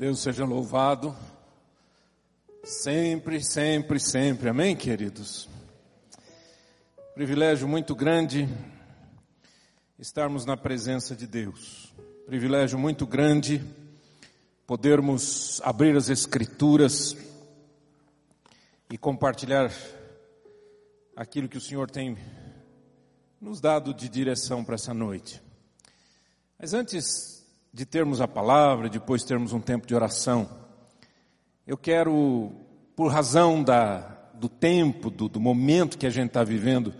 Deus seja louvado. Sempre, sempre, sempre. Amém, queridos? Privilégio muito grande estarmos na presença de Deus. Privilégio muito grande podermos abrir as Escrituras e compartilhar aquilo que o Senhor tem nos dado de direção para essa noite. Mas antes de termos a palavra, depois termos um tempo de oração, eu quero, por razão da, do tempo, do, do momento que a gente está vivendo,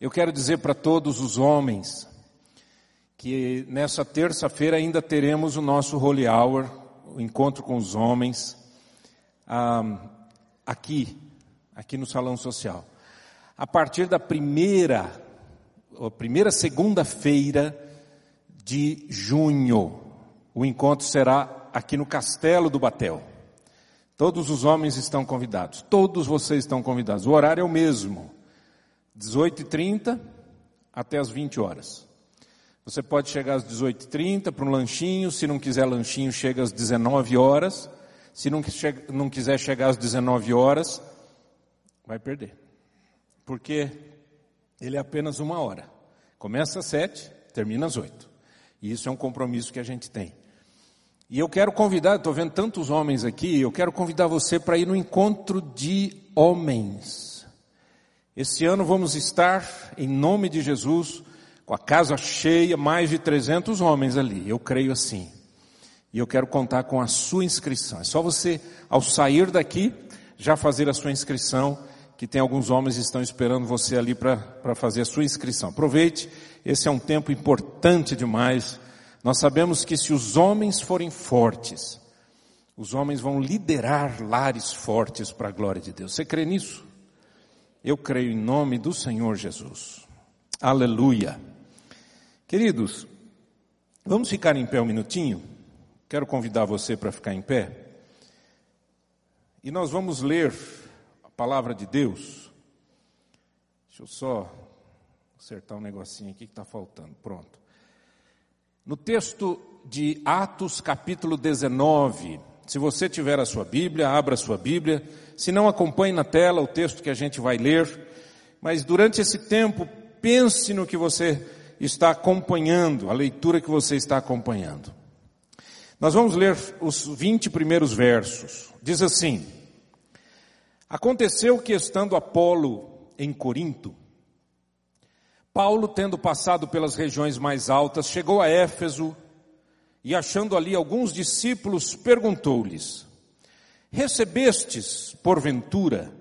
eu quero dizer para todos os homens que nessa terça-feira ainda teremos o nosso Holy Hour, o encontro com os homens, ah, aqui, aqui no Salão Social. A partir da primeira, a primeira segunda-feira de junho. O encontro será aqui no Castelo do Batel. Todos os homens estão convidados. Todos vocês estão convidados. O horário é o mesmo. 18h30 até as 20 horas. Você pode chegar às 18h30 para um lanchinho. Se não quiser lanchinho, chega às 19 horas. Se não, não quiser chegar às 19 horas, vai perder. Porque ele é apenas uma hora. Começa às 7, termina às 8. E isso é um compromisso que a gente tem. E eu quero convidar, estou vendo tantos homens aqui, eu quero convidar você para ir no encontro de homens. Esse ano vamos estar, em nome de Jesus, com a casa cheia, mais de 300 homens ali, eu creio assim. E eu quero contar com a sua inscrição. É só você, ao sair daqui, já fazer a sua inscrição, que tem alguns homens que estão esperando você ali para fazer a sua inscrição. Aproveite esse é um tempo importante demais. Nós sabemos que se os homens forem fortes, os homens vão liderar lares fortes para a glória de Deus. Você crê nisso? Eu creio em nome do Senhor Jesus. Aleluia. Queridos, vamos ficar em pé um minutinho? Quero convidar você para ficar em pé. E nós vamos ler a palavra de Deus. Deixa eu só Acertar um negocinho aqui que está faltando. Pronto. No texto de Atos, capítulo 19, se você tiver a sua Bíblia, abra a sua Bíblia. Se não, acompanhe na tela o texto que a gente vai ler. Mas durante esse tempo, pense no que você está acompanhando, a leitura que você está acompanhando. Nós vamos ler os 20 primeiros versos. Diz assim: Aconteceu que estando Apolo em Corinto, Paulo, tendo passado pelas regiões mais altas, chegou a Éfeso e, achando ali alguns discípulos, perguntou-lhes: Recebestes, porventura,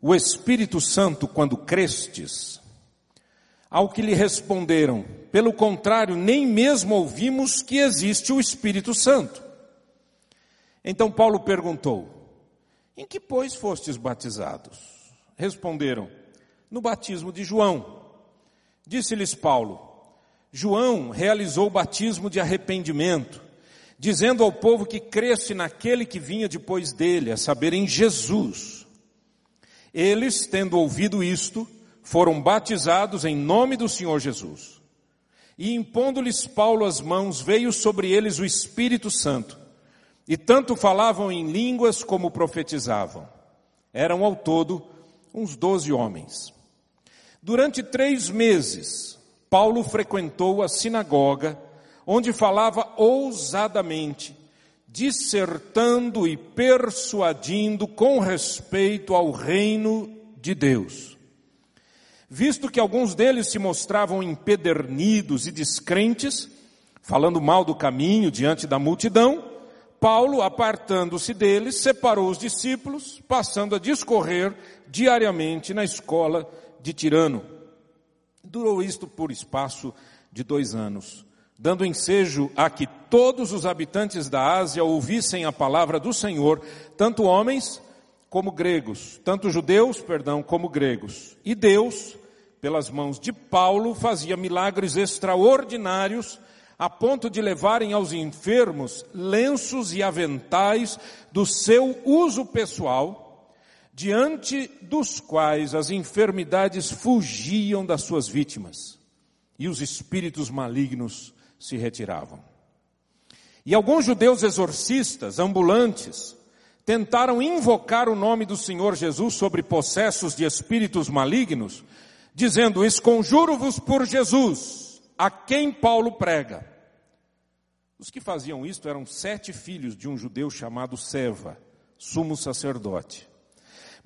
o Espírito Santo quando crestes? Ao que lhe responderam: Pelo contrário, nem mesmo ouvimos que existe o Espírito Santo. Então Paulo perguntou: Em que, pois, fostes batizados? Responderam: No batismo de João. Disse-lhes Paulo: João realizou o batismo de arrependimento, dizendo ao povo que cresce naquele que vinha depois dele, a saber, em Jesus. Eles, tendo ouvido isto, foram batizados em nome do Senhor Jesus. E impondo-lhes Paulo as mãos, veio sobre eles o Espírito Santo, e tanto falavam em línguas como profetizavam. Eram ao todo uns doze homens. Durante três meses, Paulo frequentou a sinagoga, onde falava ousadamente, dissertando e persuadindo com respeito ao reino de Deus. Visto que alguns deles se mostravam empedernidos e descrentes, falando mal do caminho diante da multidão, Paulo, apartando-se deles, separou os discípulos, passando a discorrer diariamente na escola de tirano. Durou isto por espaço de dois anos, dando ensejo a que todos os habitantes da Ásia ouvissem a palavra do Senhor, tanto homens como gregos, tanto judeus, perdão, como gregos. E Deus, pelas mãos de Paulo, fazia milagres extraordinários, a ponto de levarem aos enfermos lenços e aventais do seu uso pessoal, diante dos quais as enfermidades fugiam das suas vítimas e os espíritos malignos se retiravam. E alguns judeus exorcistas, ambulantes, tentaram invocar o nome do Senhor Jesus sobre possessos de espíritos malignos, dizendo: Esconjuro-vos por Jesus, a quem Paulo prega. Os que faziam isto eram sete filhos de um judeu chamado Seva, sumo sacerdote.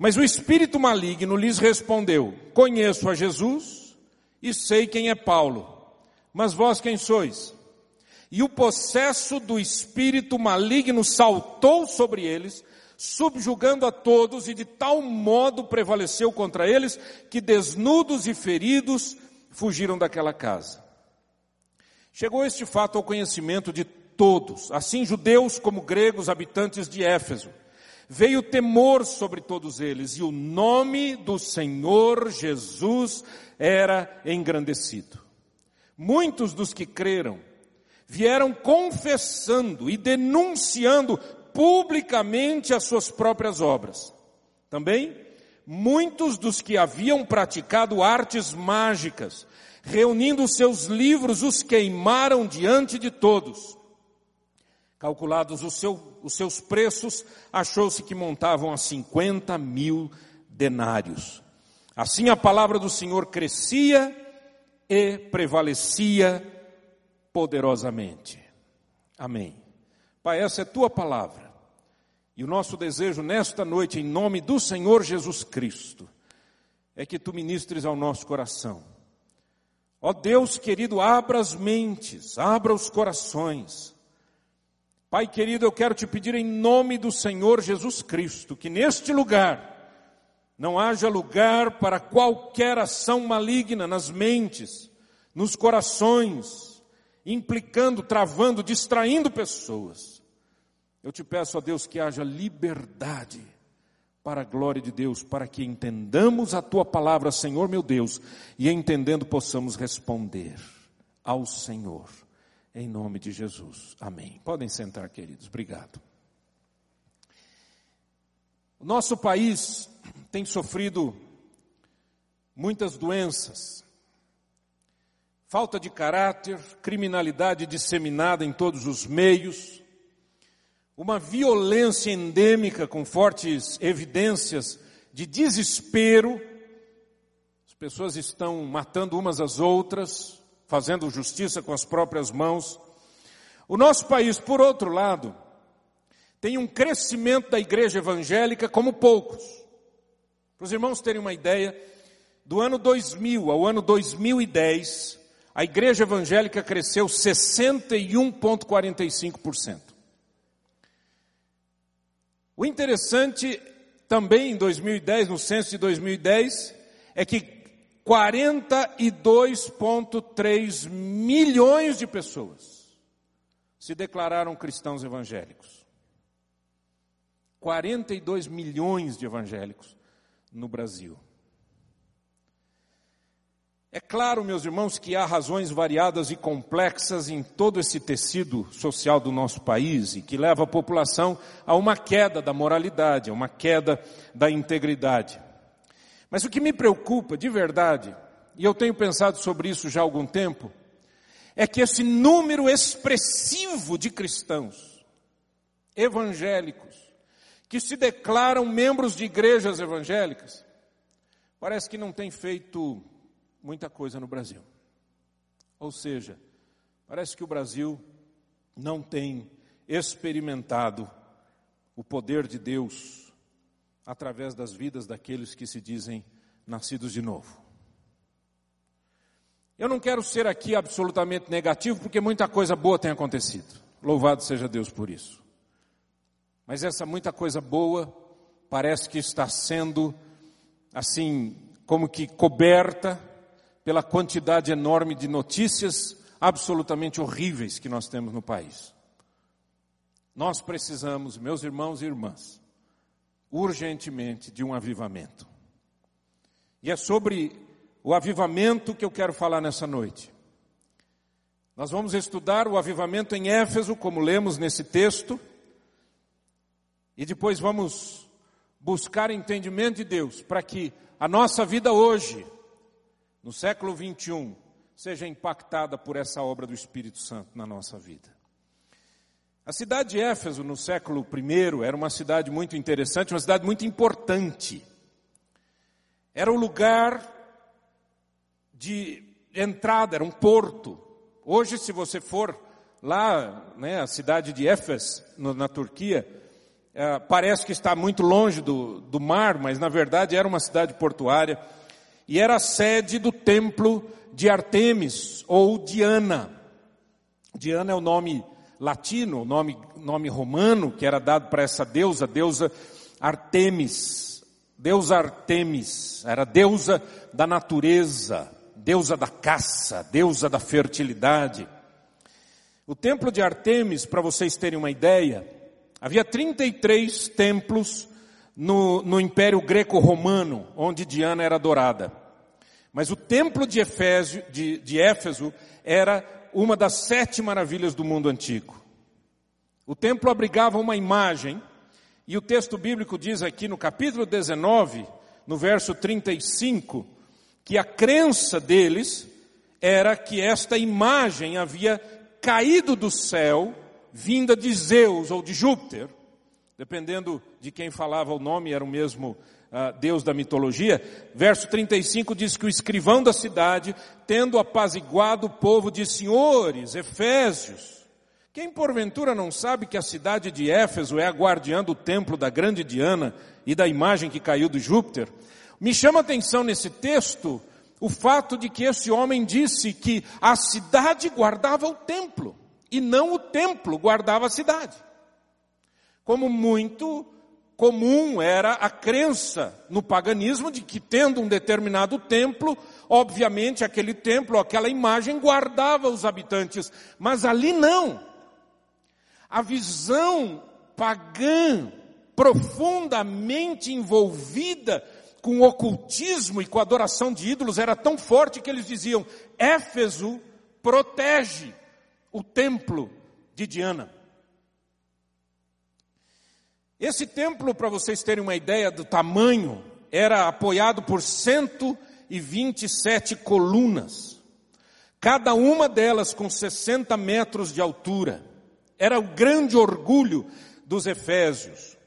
Mas o espírito maligno lhes respondeu: Conheço a Jesus e sei quem é Paulo, mas vós quem sois? E o possesso do espírito maligno saltou sobre eles, subjugando a todos, e de tal modo prevaleceu contra eles, que desnudos e feridos fugiram daquela casa. Chegou este fato ao conhecimento de todos, assim judeus como gregos, habitantes de Éfeso. Veio temor sobre todos eles, e o nome do Senhor Jesus era engrandecido. Muitos dos que creram vieram confessando e denunciando publicamente as suas próprias obras. Também, muitos dos que haviam praticado artes mágicas, reunindo seus livros, os queimaram diante de todos. Calculados os, seu, os seus preços, achou-se que montavam a 50 mil denários. Assim a palavra do Senhor crescia e prevalecia poderosamente. Amém. Pai, essa é tua palavra. E o nosso desejo nesta noite, em nome do Senhor Jesus Cristo, é que tu ministres ao nosso coração. Ó Deus querido, abra as mentes, abra os corações. Pai querido, eu quero te pedir em nome do Senhor Jesus Cristo, que neste lugar não haja lugar para qualquer ação maligna nas mentes, nos corações, implicando, travando, distraindo pessoas. Eu te peço a Deus que haja liberdade para a glória de Deus, para que entendamos a tua palavra, Senhor meu Deus, e entendendo possamos responder ao Senhor, em nome de Jesus. Amém. Podem sentar, queridos. Obrigado. O nosso país tem sofrido muitas doenças, falta de caráter, criminalidade disseminada em todos os meios, uma violência endêmica com fortes evidências de desespero. As pessoas estão matando umas às outras, fazendo justiça com as próprias mãos. O nosso país, por outro lado, tem um crescimento da igreja evangélica como poucos. Para os irmãos terem uma ideia, do ano 2000 ao ano 2010, a igreja evangélica cresceu 61,45%. O interessante também em 2010, no censo de 2010, é que 42,3 milhões de pessoas se declararam cristãos evangélicos. 42 milhões de evangélicos no Brasil. É claro, meus irmãos, que há razões variadas e complexas em todo esse tecido social do nosso país e que leva a população a uma queda da moralidade, a uma queda da integridade. Mas o que me preocupa de verdade, e eu tenho pensado sobre isso já há algum tempo, é que esse número expressivo de cristãos evangélicos que se declaram membros de igrejas evangélicas, parece que não tem feito muita coisa no Brasil. Ou seja, parece que o Brasil não tem experimentado o poder de Deus através das vidas daqueles que se dizem nascidos de novo. Eu não quero ser aqui absolutamente negativo, porque muita coisa boa tem acontecido. Louvado seja Deus por isso. Mas essa muita coisa boa parece que está sendo, assim, como que coberta pela quantidade enorme de notícias absolutamente horríveis que nós temos no país. Nós precisamos, meus irmãos e irmãs, urgentemente de um avivamento. E é sobre o avivamento que eu quero falar nessa noite. Nós vamos estudar o avivamento em Éfeso, como lemos nesse texto. E depois vamos buscar entendimento de Deus para que a nossa vida hoje, no século 21, seja impactada por essa obra do Espírito Santo na nossa vida. A cidade de Éfeso, no século I, era uma cidade muito interessante, uma cidade muito importante. Era o lugar de entrada, era um porto. Hoje, se você for lá, né, a cidade de Éfeso, na Turquia, é, parece que está muito longe do, do mar, mas na verdade era uma cidade portuária e era a sede do templo de Artemis ou Diana. Diana é o nome latino, nome, nome romano que era dado para essa deusa, deusa Artemis. Deusa Artemis, era deusa da natureza, deusa da caça, deusa da fertilidade. O templo de Artemis, para vocês terem uma ideia, havia 33 templos no, no Império Greco-Romano, onde Diana era adorada. Mas o templo de, Efésio, de, de Éfeso era uma das sete maravilhas do mundo antigo. O templo abrigava uma imagem, e o texto bíblico diz aqui no capítulo 19, no verso 35, que a crença deles era que esta imagem havia caído do céu, vinda de Zeus ou de Júpiter, dependendo de quem falava o nome, era o mesmo Deus da mitologia. Verso 35 diz que o escrivão da cidade, tendo apaziguado o povo, disse: Senhores, Efésios, quem porventura não sabe que a cidade de Éfeso é a guardiã do templo da grande Diana e da imagem que caiu de Júpiter? Me chama a atenção nesse texto o fato de que esse homem disse que a cidade guardava o templo e não o templo guardava a cidade. Como muito comum era a crença no paganismo de que tendo um determinado templo, obviamente aquele templo, aquela imagem guardava os habitantes, mas ali não. A visão pagã profundamente envolvida com o ocultismo e com a adoração de ídolos era tão forte que eles diziam: Éfeso protege o templo de Diana. Esse templo, para vocês terem uma ideia do tamanho, era apoiado por 127 colunas, cada uma delas com 60 metros de altura. Era o grande orgulho dos Efésios.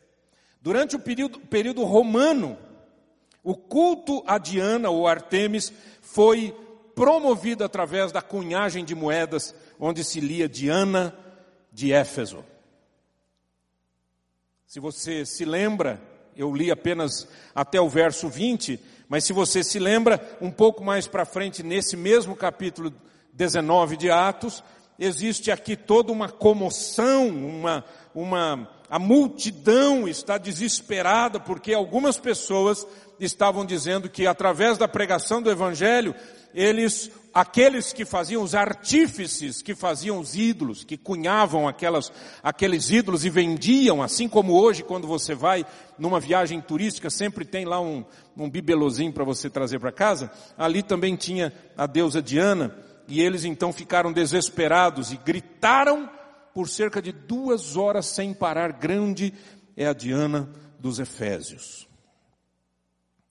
Durante o período, período romano, o culto a Diana ou Artemis foi promovido através da cunhagem de moedas, onde se lia Diana de Éfeso. Se você se lembra, eu li apenas até o verso 20, mas se você se lembra, um pouco mais para frente, nesse mesmo capítulo 19 de Atos, existe aqui toda uma comoção, uma, uma, a multidão está desesperada porque algumas pessoas estavam dizendo que através da pregação do evangelho, eles, aqueles que faziam os artífices, que faziam os ídolos, que cunhavam aquelas, aqueles ídolos e vendiam, assim como hoje quando você vai numa viagem turística, sempre tem lá um, um bibelozinho para você trazer para casa, ali também tinha a deusa Diana, e eles então ficaram desesperados e gritaram por cerca de duas horas sem parar, grande é a Diana dos Efésios.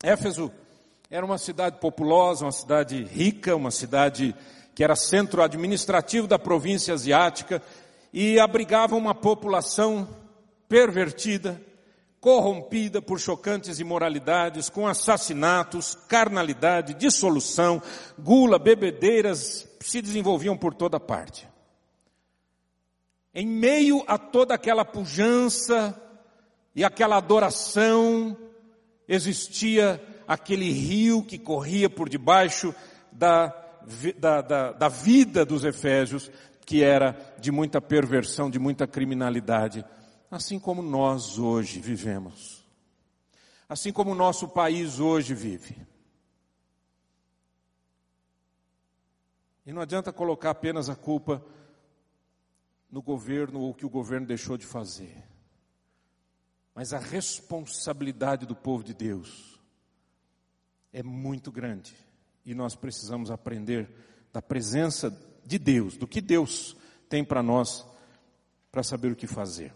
Éfeso era uma cidade populosa, uma cidade rica, uma cidade que era centro administrativo da província asiática e abrigava uma população pervertida, corrompida por chocantes imoralidades, com assassinatos, carnalidade, dissolução, gula, bebedeiras se desenvolviam por toda parte. Em meio a toda aquela pujança e aquela adoração existia aquele rio que corria por debaixo da, da, da, da vida dos Efésios, que era de muita perversão, de muita criminalidade, assim como nós hoje vivemos. Assim como o nosso país hoje vive. E não adianta colocar apenas a culpa no governo ou que o governo deixou de fazer. Mas a responsabilidade do povo de Deus é muito grande. E nós precisamos aprender da presença de Deus, do que Deus tem para nós, para saber o que fazer.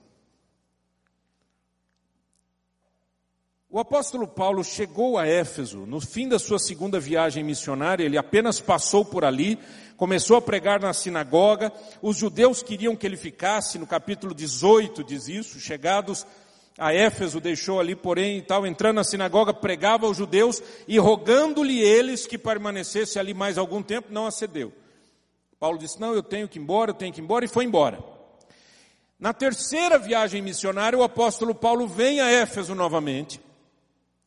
O apóstolo Paulo chegou a Éfeso no fim da sua segunda viagem missionária, ele apenas passou por ali, começou a pregar na sinagoga, os judeus queriam que ele ficasse, no capítulo 18 diz isso, chegados a Éfeso, deixou ali, porém, e tal, entrando na sinagoga, pregava aos judeus e rogando-lhe eles que permanecesse ali mais algum tempo, não acedeu. Paulo disse: Não, eu tenho que ir embora, eu tenho que ir embora, e foi embora. Na terceira viagem missionária, o apóstolo Paulo vem a Éfeso novamente,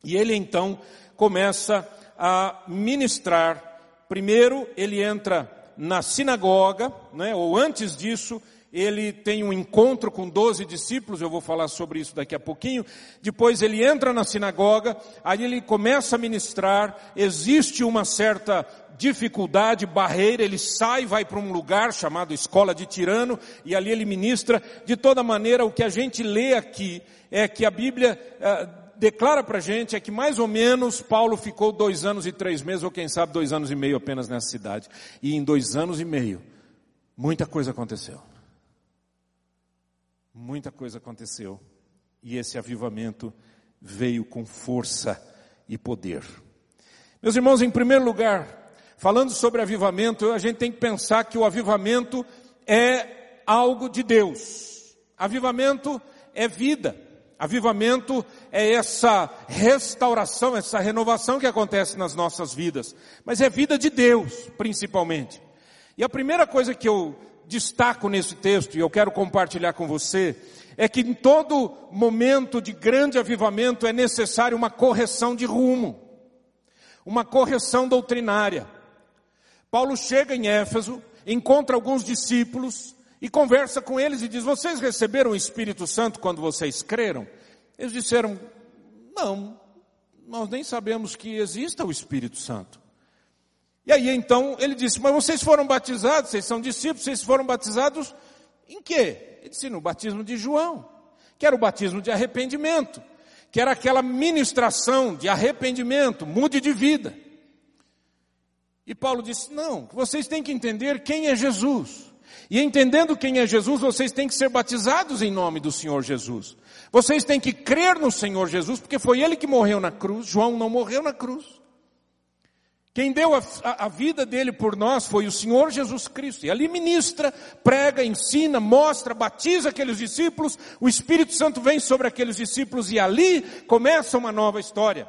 e ele então começa a ministrar. Primeiro, ele entra na sinagoga, né, ou antes disso, ele tem um encontro com doze discípulos, eu vou falar sobre isso daqui a pouquinho. Depois ele entra na sinagoga, aí ele começa a ministrar, existe uma certa dificuldade, barreira, ele sai, vai para um lugar chamado Escola de Tirano, e ali ele ministra. De toda maneira, o que a gente lê aqui é que a Bíblia. Uh, declara para a gente é que mais ou menos Paulo ficou dois anos e três meses, ou quem sabe dois anos e meio apenas nessa cidade. E em dois anos e meio, muita coisa aconteceu. Muita coisa aconteceu. E esse avivamento veio com força e poder. Meus irmãos, em primeiro lugar, falando sobre avivamento, a gente tem que pensar que o avivamento é algo de Deus. Avivamento é vida. Avivamento é essa restauração, essa renovação que acontece nas nossas vidas. Mas é vida de Deus, principalmente. E a primeira coisa que eu destaco nesse texto, e eu quero compartilhar com você, é que em todo momento de grande avivamento é necessário uma correção de rumo, uma correção doutrinária. Paulo chega em Éfeso, encontra alguns discípulos, e conversa com eles e diz: Vocês receberam o Espírito Santo quando vocês creram? Eles disseram: Não, nós nem sabemos que exista o Espírito Santo. E aí então ele disse: Mas vocês foram batizados, vocês são discípulos, vocês foram batizados em quê? Ele disse: No batismo de João, que era o batismo de arrependimento, que era aquela ministração de arrependimento, mude de vida. E Paulo disse: Não, vocês têm que entender quem é Jesus. E entendendo quem é Jesus, vocês têm que ser batizados em nome do Senhor Jesus. Vocês têm que crer no Senhor Jesus, porque foi Ele que morreu na cruz. João não morreu na cruz. Quem deu a, a, vida dele por nós foi o Senhor Jesus Cristo. E ali ministra, prega, ensina, mostra, batiza aqueles discípulos. O Espírito Santo vem sobre aqueles discípulos e ali começa uma nova história.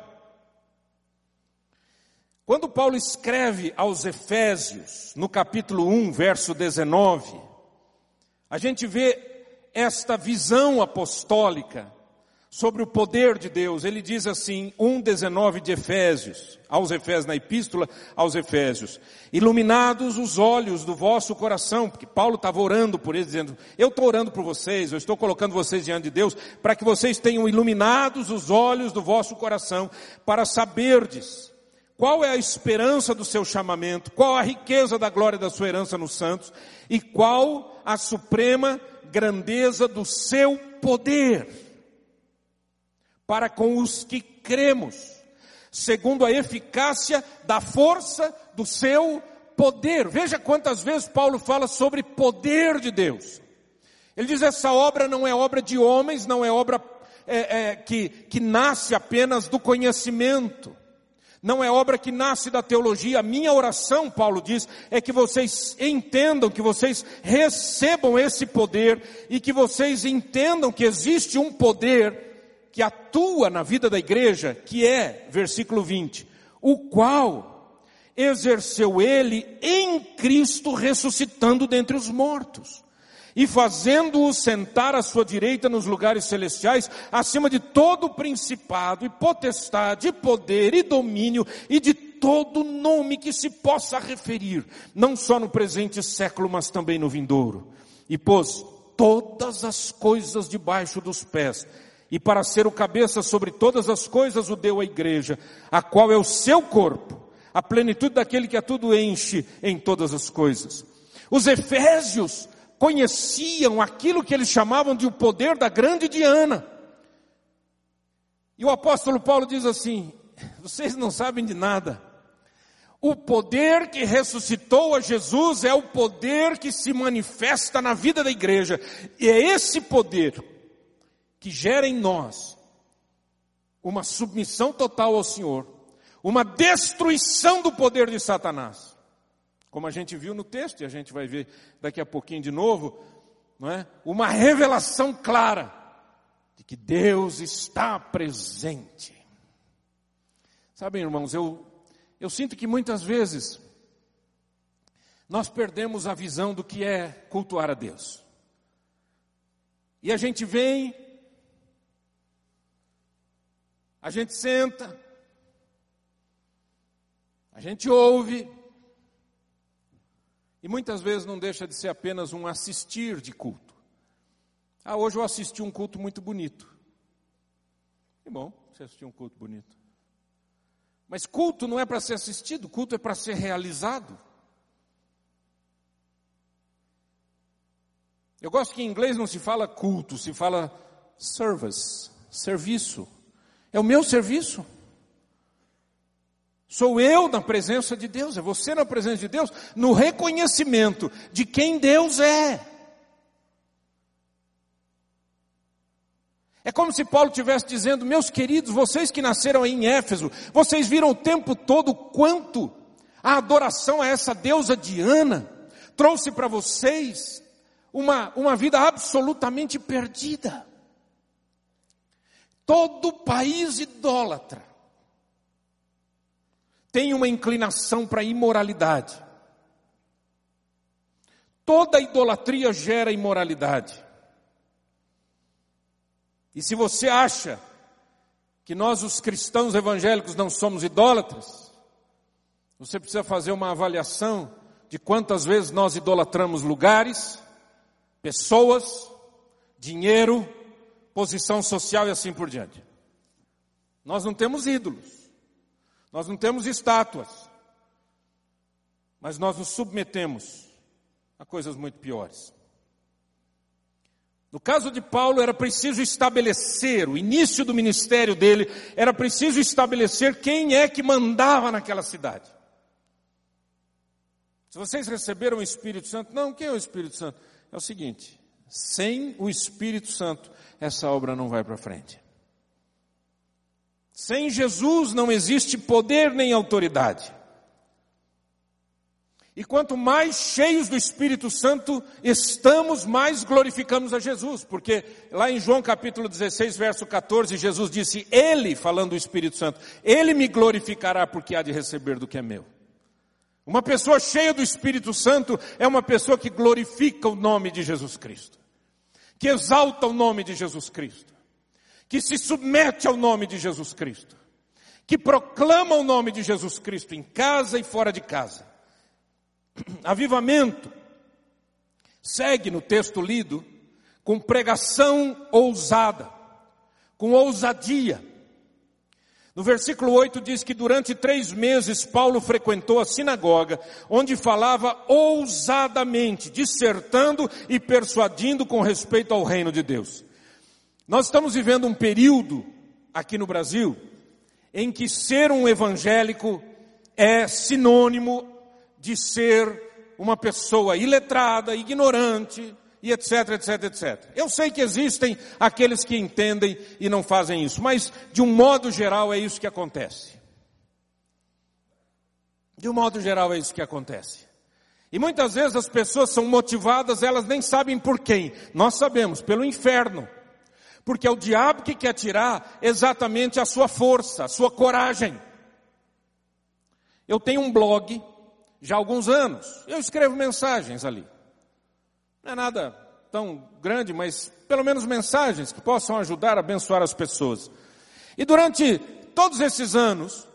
Quando Paulo escreve aos Efésios, no capítulo 1, verso 19, a gente vê esta visão apostólica sobre o poder de Deus. Ele diz assim, 1,19 de Efésios, aos Efésios, na epístola aos Efésios, iluminados os olhos do vosso coração, porque Paulo estava orando por eles, dizendo, eu estou orando por vocês, eu estou colocando vocês diante de Deus, para que vocês tenham iluminados os olhos do vosso coração, para saberdes qual é a esperança do seu chamamento? Qual a riqueza da glória da sua herança nos santos? E qual a suprema grandeza do seu poder para com os que cremos, segundo a eficácia da força do seu poder. Veja quantas vezes Paulo fala sobre poder de Deus. Ele diz: essa obra não é obra de homens, não é obra é, é, que, que nasce apenas do conhecimento não é obra que nasce da teologia. A minha oração, Paulo diz, é que vocês entendam, que vocês recebam esse poder e que vocês entendam que existe um poder que atua na vida da igreja, que é, versículo 20, o qual exerceu ele em Cristo ressuscitando dentre os mortos e fazendo-o sentar à sua direita nos lugares celestiais, acima de todo principado e potestade, e poder e domínio e de todo nome que se possa referir, não só no presente século, mas também no vindouro. E pôs todas as coisas debaixo dos pés, e para ser o cabeça sobre todas as coisas o deu à igreja, a qual é o seu corpo, a plenitude daquele que a tudo enche em todas as coisas. Os Efésios conheciam aquilo que eles chamavam de o poder da grande Diana. E o apóstolo Paulo diz assim: vocês não sabem de nada. O poder que ressuscitou a Jesus é o poder que se manifesta na vida da igreja. E é esse poder que gera em nós uma submissão total ao Senhor, uma destruição do poder de Satanás. Como a gente viu no texto, e a gente vai ver daqui a pouquinho de novo, não é? Uma revelação clara de que Deus está presente. Sabem, irmãos, eu, eu sinto que muitas vezes nós perdemos a visão do que é cultuar a Deus. E a gente vem, a gente senta, a gente ouve, e muitas vezes não deixa de ser apenas um assistir de culto. Ah, hoje eu assisti um culto muito bonito. Que bom, você assistiu um culto bonito. Mas culto não é para ser assistido, culto é para ser realizado. Eu gosto que em inglês não se fala culto, se fala service, serviço. É o meu serviço. Sou eu na presença de Deus, é você na presença de Deus, no reconhecimento de quem Deus é. É como se Paulo estivesse dizendo, meus queridos, vocês que nasceram em Éfeso, vocês viram o tempo todo quanto a adoração a essa deusa Diana trouxe para vocês uma, uma vida absolutamente perdida. Todo país idólatra tem uma inclinação para a imoralidade. Toda idolatria gera imoralidade. E se você acha que nós, os cristãos evangélicos, não somos idólatras, você precisa fazer uma avaliação de quantas vezes nós idolatramos lugares, pessoas, dinheiro, posição social e assim por diante. Nós não temos ídolos, nós não temos estátuas, mas nós nos submetemos a coisas muito piores. No caso de Paulo, era preciso estabelecer, o início do ministério dele, era preciso estabelecer quem é que mandava naquela cidade. Se vocês receberam o Espírito Santo, não, quem é o Espírito Santo? É o seguinte: sem o Espírito Santo, essa obra não vai para frente. Sem Jesus não existe poder nem autoridade. E quanto mais cheios do Espírito Santo estamos, mais glorificamos a Jesus, porque lá em João capítulo 16, verso 14, Jesus disse: Ele, falando do Espírito Santo, Ele me glorificará porque há de receber do que é meu. Uma pessoa cheia do Espírito Santo é uma pessoa que glorifica o nome de Jesus Cristo que exalta o nome de Jesus Cristo, que se submete ao nome de Jesus Cristo, que proclama o nome de Jesus Cristo em casa e fora de casa. Avivamento segue no texto lido com pregação ousada, com ousadia, no versículo 8 diz que durante três meses Paulo frequentou a sinagoga, onde falava ousadamente, dissertando e persuadindo com respeito ao reino de Deus. Nós estamos vivendo um período aqui no Brasil em que ser um evangélico é sinônimo de ser uma pessoa iletrada, ignorante, e etc, etc, etc. Eu sei que existem aqueles que entendem e não fazem isso, mas de um modo geral é isso que acontece. De um modo geral é isso que acontece. E muitas vezes as pessoas são motivadas, elas nem sabem por quem. Nós sabemos, pelo inferno. Porque é o diabo que quer tirar exatamente a sua força, a sua coragem. Eu tenho um blog já há alguns anos. Eu escrevo mensagens ali. Não é nada tão grande, mas pelo menos mensagens que possam ajudar a abençoar as pessoas. E durante todos esses anos,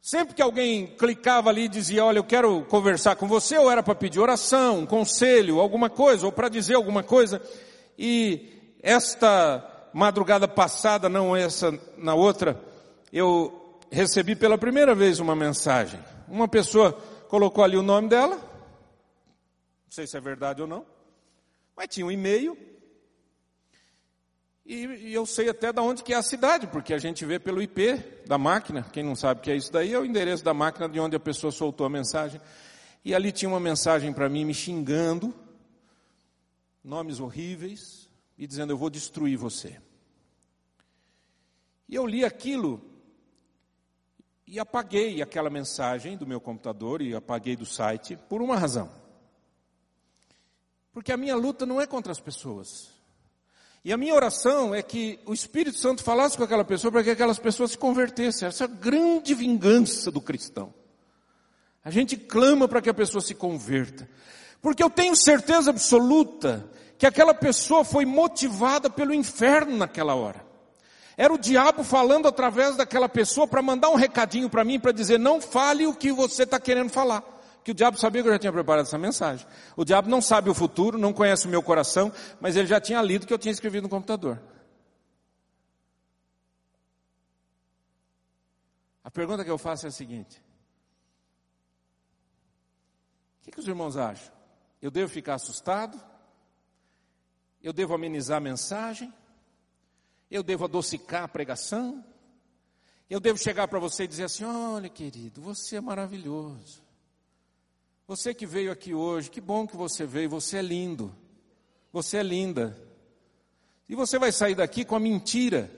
sempre que alguém clicava ali e dizia, olha, eu quero conversar com você, ou era para pedir oração, um conselho, alguma coisa, ou para dizer alguma coisa, e esta madrugada passada, não essa, na outra, eu recebi pela primeira vez uma mensagem. Uma pessoa colocou ali o nome dela, não sei se é verdade ou não. Mas tinha um e-mail. E, e, eu sei até de onde que é a cidade, porque a gente vê pelo IP da máquina. Quem não sabe o que é isso daí é o endereço da máquina de onde a pessoa soltou a mensagem. E ali tinha uma mensagem para mim me xingando, nomes horríveis, e dizendo: Eu vou destruir você. E eu li aquilo e apaguei aquela mensagem do meu computador e apaguei do site por uma razão. Porque a minha luta não é contra as pessoas. E a minha oração é que o Espírito Santo falasse com aquela pessoa para que aquelas pessoas se convertessem. Essa é a grande vingança do cristão. A gente clama para que a pessoa se converta. Porque eu tenho certeza absoluta que aquela pessoa foi motivada pelo inferno naquela hora. Era o diabo falando através daquela pessoa para mandar um recadinho para mim, para dizer, não fale o que você está querendo falar que o diabo sabia que eu já tinha preparado essa mensagem. O diabo não sabe o futuro, não conhece o meu coração, mas ele já tinha lido o que eu tinha escrevido no computador. A pergunta que eu faço é a seguinte: o que, que os irmãos acham? Eu devo ficar assustado? Eu devo amenizar a mensagem? Eu devo adocicar a pregação? Eu devo chegar para você e dizer assim: olha, querido, você é maravilhoso. Você que veio aqui hoje, que bom que você veio, você é lindo. Você é linda. E você vai sair daqui com a mentira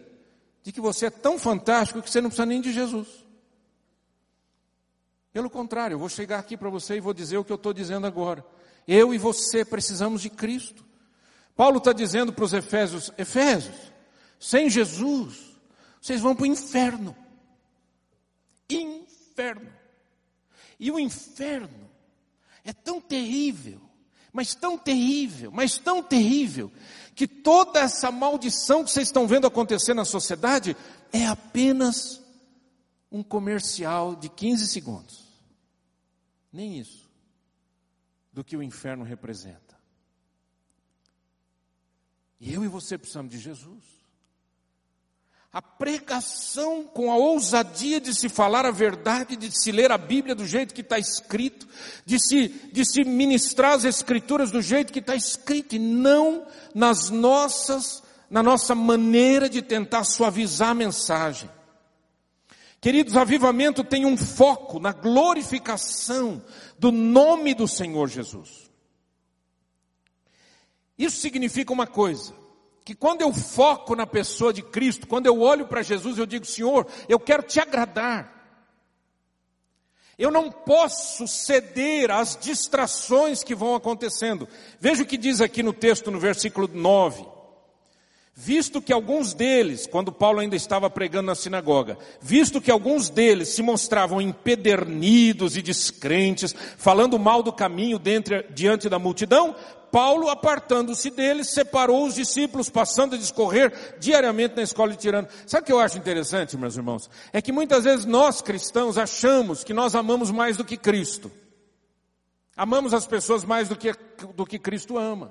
de que você é tão fantástico que você não precisa nem de Jesus. Pelo contrário, eu vou chegar aqui para você e vou dizer o que eu estou dizendo agora. Eu e você precisamos de Cristo. Paulo está dizendo para os Efésios: Efésios, sem Jesus, vocês vão para o inferno. Inferno. E o inferno é tão terrível, mas tão terrível, mas tão terrível, que toda essa maldição que vocês estão vendo acontecer na sociedade é apenas um comercial de 15 segundos. Nem isso. Do que o inferno representa. E eu e você precisamos de Jesus a pregação com a ousadia de se falar a verdade, de se ler a Bíblia do jeito que está escrito, de se, de se ministrar as Escrituras do jeito que está escrito, e não nas nossas, na nossa maneira de tentar suavizar a mensagem. Queridos, avivamento tem um foco na glorificação do nome do Senhor Jesus. Isso significa uma coisa, que quando eu foco na pessoa de Cristo, quando eu olho para Jesus, eu digo, Senhor, eu quero te agradar. Eu não posso ceder às distrações que vão acontecendo. Veja o que diz aqui no texto, no versículo 9. Visto que alguns deles, quando Paulo ainda estava pregando na sinagoga, visto que alguns deles se mostravam empedernidos e descrentes, falando mal do caminho diante da multidão, Paulo, apartando-se deles, separou os discípulos, passando a discorrer diariamente na escola de tirano. Sabe o que eu acho interessante, meus irmãos? É que muitas vezes nós cristãos achamos que nós amamos mais do que Cristo. Amamos as pessoas mais do que, do que Cristo ama.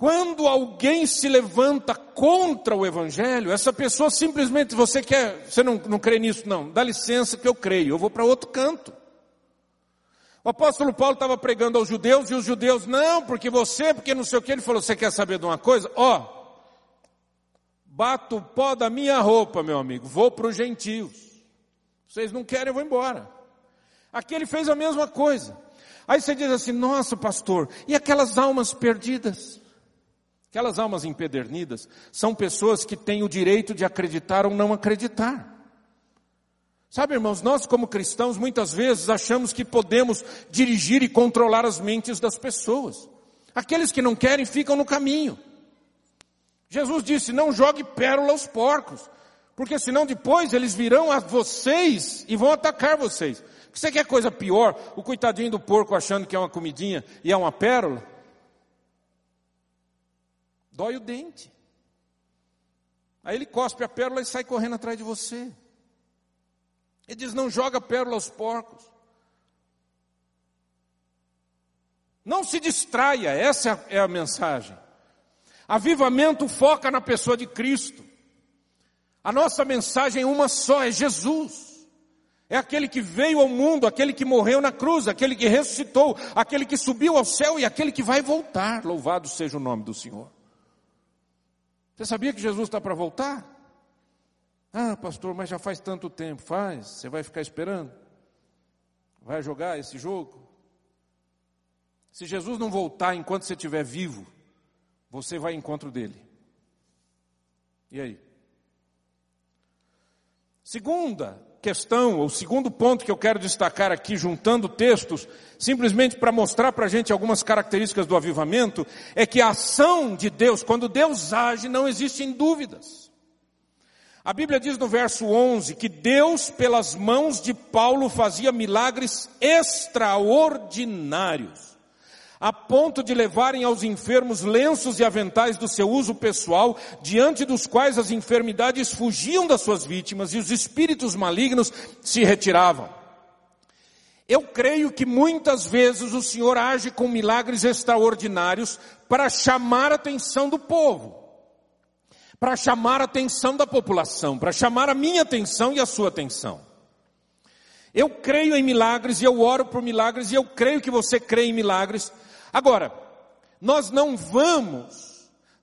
Quando alguém se levanta contra o Evangelho, essa pessoa simplesmente, você quer, você não, não crê nisso não, dá licença que eu creio, eu vou para outro canto. O apóstolo Paulo estava pregando aos judeus e os judeus, não, porque você, porque não sei o que, ele falou, você quer saber de uma coisa? Ó, bato o pó da minha roupa, meu amigo, vou para os gentios. Vocês não querem, eu vou embora. Aqui ele fez a mesma coisa. Aí você diz assim, nossa pastor, e aquelas almas perdidas? Aquelas almas empedernidas são pessoas que têm o direito de acreditar ou não acreditar. Sabe, irmãos, nós como cristãos muitas vezes achamos que podemos dirigir e controlar as mentes das pessoas. Aqueles que não querem ficam no caminho. Jesus disse: não jogue pérola aos porcos, porque senão depois eles virão a vocês e vão atacar vocês. Você quer coisa pior? O coitadinho do porco achando que é uma comidinha e é uma pérola? Dói o dente. Aí ele cospe a pérola e sai correndo atrás de você. Ele diz: não joga pérola aos porcos. Não se distraia, essa é a mensagem. Avivamento foca na pessoa de Cristo. A nossa mensagem é uma só, é Jesus. É aquele que veio ao mundo, aquele que morreu na cruz, aquele que ressuscitou, aquele que subiu ao céu e aquele que vai voltar. Louvado seja o nome do Senhor. Você sabia que Jesus está para voltar? Ah, pastor, mas já faz tanto tempo. Faz, você vai ficar esperando? Vai jogar esse jogo? Se Jesus não voltar enquanto você estiver vivo, você vai ao encontro dele. E aí? Segunda questão, ou segundo ponto que eu quero destacar aqui, juntando textos, simplesmente para mostrar para a gente algumas características do avivamento, é que a ação de Deus, quando Deus age, não existem dúvidas. A Bíblia diz no verso 11 que Deus, pelas mãos de Paulo, fazia milagres extraordinários a ponto de levarem aos enfermos lenços e aventais do seu uso pessoal, diante dos quais as enfermidades fugiam das suas vítimas e os espíritos malignos se retiravam. Eu creio que muitas vezes o Senhor age com milagres extraordinários para chamar a atenção do povo, para chamar a atenção da população, para chamar a minha atenção e a sua atenção. Eu creio em milagres e eu oro por milagres e eu creio que você crê em milagres, Agora, nós não vamos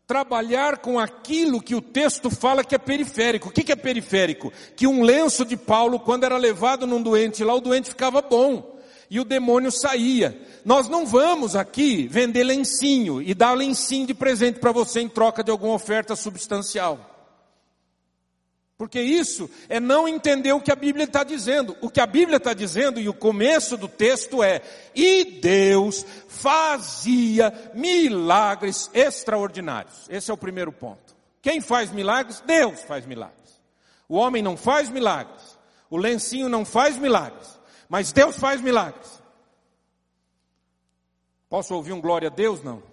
trabalhar com aquilo que o texto fala que é periférico. O que é periférico? Que um lenço de Paulo, quando era levado num doente lá, o doente ficava bom e o demônio saía. Nós não vamos aqui vender lencinho e dar lencinho de presente para você em troca de alguma oferta substancial. Porque isso é não entender o que a Bíblia está dizendo. O que a Bíblia está dizendo, e o começo do texto é: E Deus fazia milagres extraordinários. Esse é o primeiro ponto. Quem faz milagres? Deus faz milagres. O homem não faz milagres. O lencinho não faz milagres. Mas Deus faz milagres. Posso ouvir um glória a Deus? Não.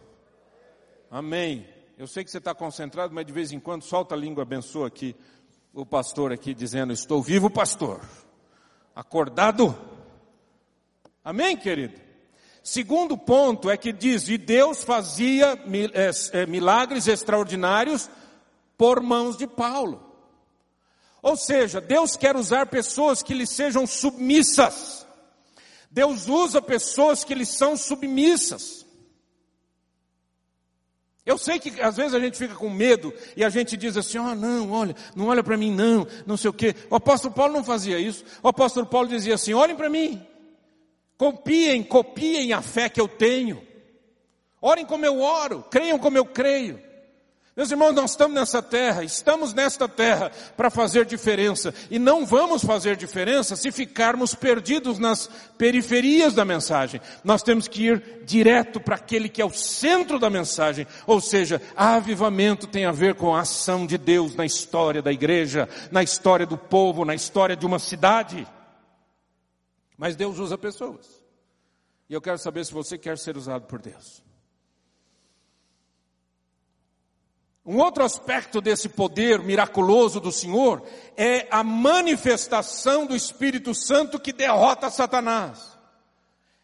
Amém. Eu sei que você está concentrado, mas de vez em quando solta a língua, abençoa aqui o pastor aqui dizendo: Estou vivo, pastor. Acordado. Amém, querido? Segundo ponto é que diz: E Deus fazia é, é, milagres extraordinários por mãos de Paulo. Ou seja, Deus quer usar pessoas que lhe sejam submissas. Deus usa pessoas que lhe são submissas. Eu sei que às vezes a gente fica com medo e a gente diz assim: "Ah, oh, não, olha, não olha para mim não, não sei o quê". O apóstolo Paulo não fazia isso. O apóstolo Paulo dizia assim: "Olhem para mim. Copiem, copiem a fé que eu tenho. Orem como eu oro, creiam como eu creio. Meus irmãos, nós estamos nessa terra, estamos nesta terra para fazer diferença. E não vamos fazer diferença se ficarmos perdidos nas periferias da mensagem. Nós temos que ir direto para aquele que é o centro da mensagem. Ou seja, avivamento tem a ver com a ação de Deus na história da igreja, na história do povo, na história de uma cidade. Mas Deus usa pessoas. E eu quero saber se você quer ser usado por Deus. Um outro aspecto desse poder miraculoso do Senhor é a manifestação do Espírito Santo que derrota Satanás.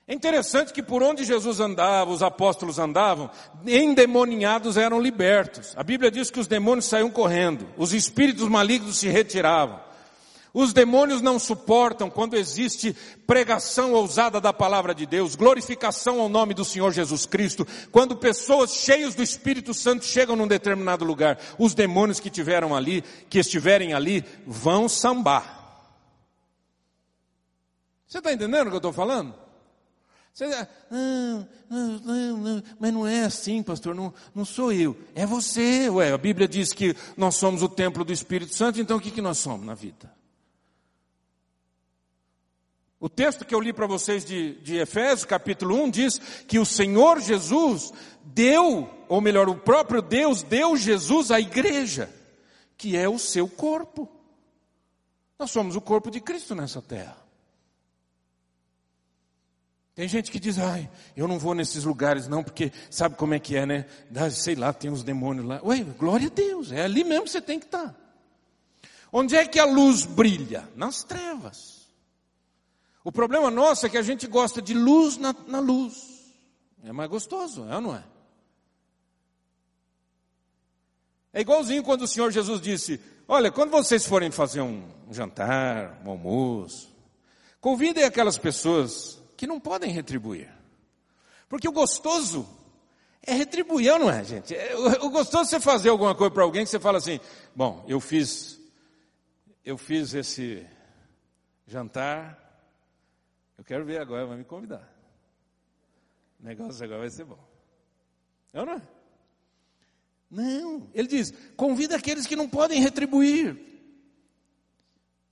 É interessante que por onde Jesus andava, os apóstolos andavam, endemoniados eram libertos. A Bíblia diz que os demônios saíam correndo, os espíritos malignos se retiravam. Os demônios não suportam quando existe pregação ousada da palavra de Deus, glorificação ao nome do Senhor Jesus Cristo, quando pessoas cheias do Espírito Santo chegam num determinado lugar. Os demônios que tiveram ali, que estiverem ali, vão sambar. Você está entendendo o que eu estou falando? Você, não, não, não, mas não é assim, pastor, não, não sou eu, é você. Ué, a Bíblia diz que nós somos o templo do Espírito Santo, então o que, que nós somos na vida? O texto que eu li para vocês de, de Efésios, capítulo 1, diz que o Senhor Jesus deu, ou melhor, o próprio Deus deu Jesus à igreja, que é o seu corpo. Nós somos o corpo de Cristo nessa terra. Tem gente que diz, ai, eu não vou nesses lugares não, porque sabe como é que é, né? Sei lá, tem os demônios lá. Ué, glória a Deus, é ali mesmo que você tem que estar. Onde é que a luz brilha? Nas trevas. O problema nosso é que a gente gosta de luz na, na luz. É mais gostoso, é ou não é? É igualzinho quando o Senhor Jesus disse: Olha, quando vocês forem fazer um jantar, um almoço, convidem aquelas pessoas que não podem retribuir. Porque o gostoso é retribuir, não é, gente? É, o gostoso é você fazer alguma coisa para alguém que você fala assim: Bom, eu fiz, eu fiz esse jantar eu quero ver agora, vai me convidar. O negócio agora vai ser bom. É ou não é? Não, ele diz: convida aqueles que não podem retribuir.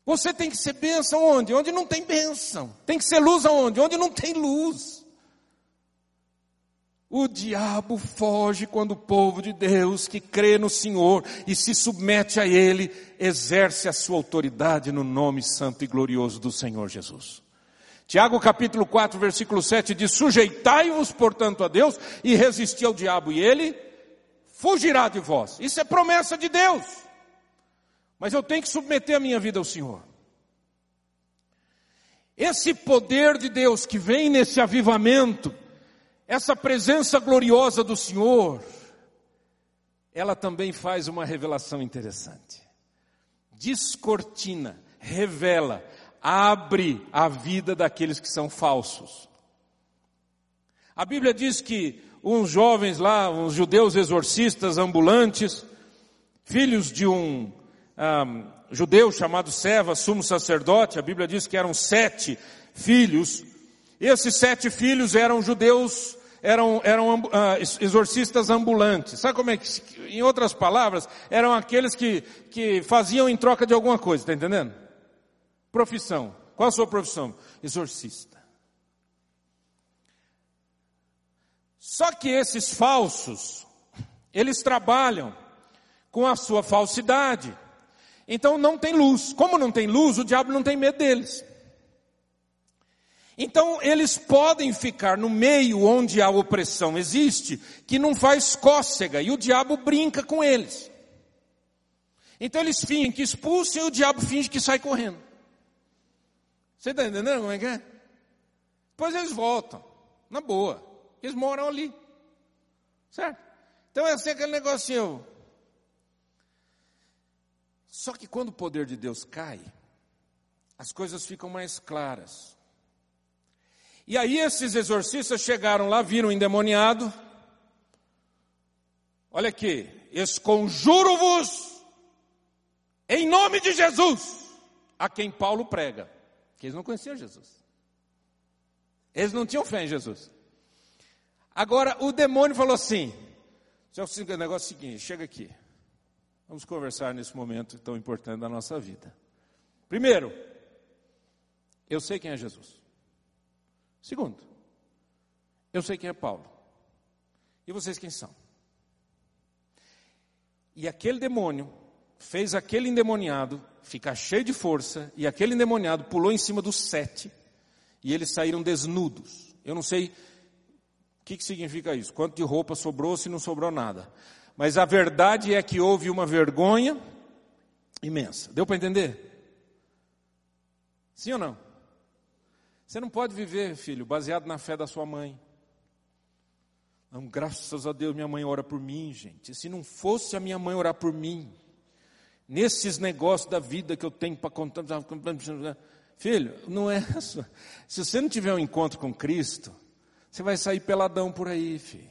Você tem que ser bênção onde? Onde não tem bênção. Tem que ser luz aonde? Onde não tem luz. O diabo foge quando o povo de Deus que crê no Senhor e se submete a Ele, exerce a sua autoridade no nome santo e glorioso do Senhor Jesus. Tiago capítulo 4, versículo 7 diz: Sujeitai-vos, portanto, a Deus e resisti ao diabo, e ele fugirá de vós. Isso é promessa de Deus. Mas eu tenho que submeter a minha vida ao Senhor. Esse poder de Deus que vem nesse avivamento, essa presença gloriosa do Senhor, ela também faz uma revelação interessante. Descortina, revela, abre a vida daqueles que são falsos. A Bíblia diz que uns jovens lá, uns judeus exorcistas ambulantes, filhos de um, um judeu chamado Seva, sumo sacerdote, a Bíblia diz que eram sete filhos, esses sete filhos eram judeus eram, eram uh, exorcistas ambulantes. Sabe como é que, em outras palavras, eram aqueles que, que faziam em troca de alguma coisa, está entendendo? Profissão. Qual a sua profissão? Exorcista. Só que esses falsos, eles trabalham com a sua falsidade. Então não tem luz. Como não tem luz, o diabo não tem medo deles. Então, eles podem ficar no meio onde a opressão existe, que não faz cócega, e o diabo brinca com eles. Então, eles fingem que expulsam e o diabo finge que sai correndo. Você está entendendo como é que é? Depois eles voltam, na boa. Eles moram ali. Certo? Então é assim aquele negocinho. Só que quando o poder de Deus cai, as coisas ficam mais claras. E aí esses exorcistas chegaram lá, viram o endemoniado. Olha aqui, esconjuro-vos em nome de Jesus, a quem Paulo prega. Que eles não conheciam Jesus. Eles não tinham fé em Jesus. Agora o demônio falou assim: o negócio é o seguinte, chega aqui. Vamos conversar nesse momento tão importante da nossa vida. Primeiro, eu sei quem é Jesus. Segundo, eu sei quem é Paulo. E vocês quem são? E aquele demônio fez aquele endemoniado ficar cheio de força, e aquele endemoniado pulou em cima dos sete, e eles saíram desnudos. Eu não sei o que, que significa isso, quanto de roupa sobrou, se não sobrou nada. Mas a verdade é que houve uma vergonha imensa. Deu para entender? Sim ou não? Você não pode viver, filho, baseado na fé da sua mãe. Não, graças a Deus minha mãe ora por mim, gente. Se não fosse a minha mãe orar por mim, nesses negócios da vida que eu tenho para contar, filho, não é isso. Se você não tiver um encontro com Cristo, você vai sair peladão por aí, filho.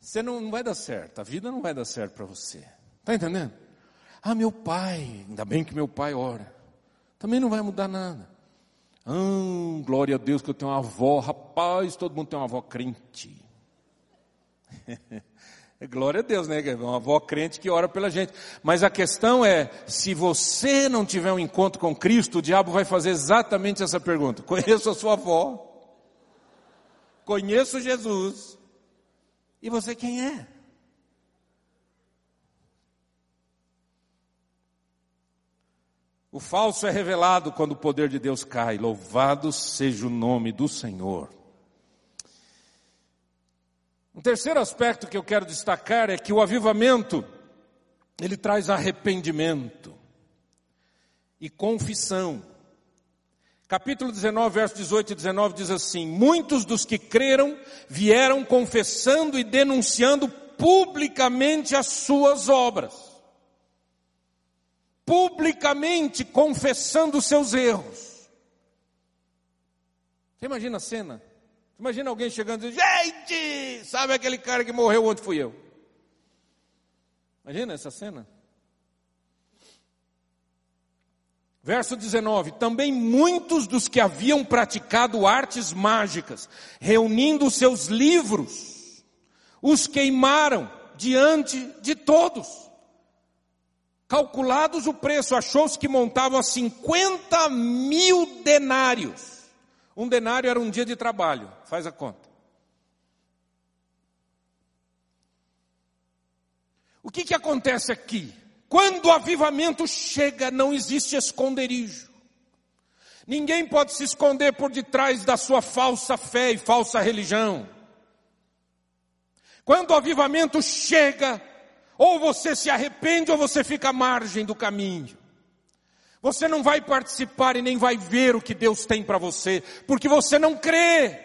Você não, não vai dar certo, a vida não vai dar certo para você. Está entendendo? Ah, meu pai, ainda bem que meu pai ora. Também não vai mudar nada. Ah, glória a Deus que eu tenho uma avó. Rapaz, todo mundo tem uma avó crente. glória a Deus, né? Uma avó crente que ora pela gente. Mas a questão é, se você não tiver um encontro com Cristo, o diabo vai fazer exatamente essa pergunta. Conheço a sua avó. Conheço Jesus. E você quem é? O falso é revelado quando o poder de Deus cai. Louvado seja o nome do Senhor. Um terceiro aspecto que eu quero destacar é que o avivamento, ele traz arrependimento e confissão. Capítulo 19, verso 18 e 19 diz assim: Muitos dos que creram vieram confessando e denunciando publicamente as suas obras publicamente confessando seus erros. Você imagina a cena? Imagina alguém chegando e dizendo, gente, sabe aquele cara que morreu onde fui eu? Imagina essa cena? Verso 19: Também muitos dos que haviam praticado artes mágicas, reunindo seus livros, os queimaram diante de todos. Calculados o preço, achou-se que montavam a 50 mil denários. Um denário era um dia de trabalho, faz a conta. O que, que acontece aqui? Quando o avivamento chega, não existe esconderijo. Ninguém pode se esconder por detrás da sua falsa fé e falsa religião. Quando o avivamento chega, ou você se arrepende ou você fica à margem do caminho. Você não vai participar e nem vai ver o que Deus tem para você, porque você não crê,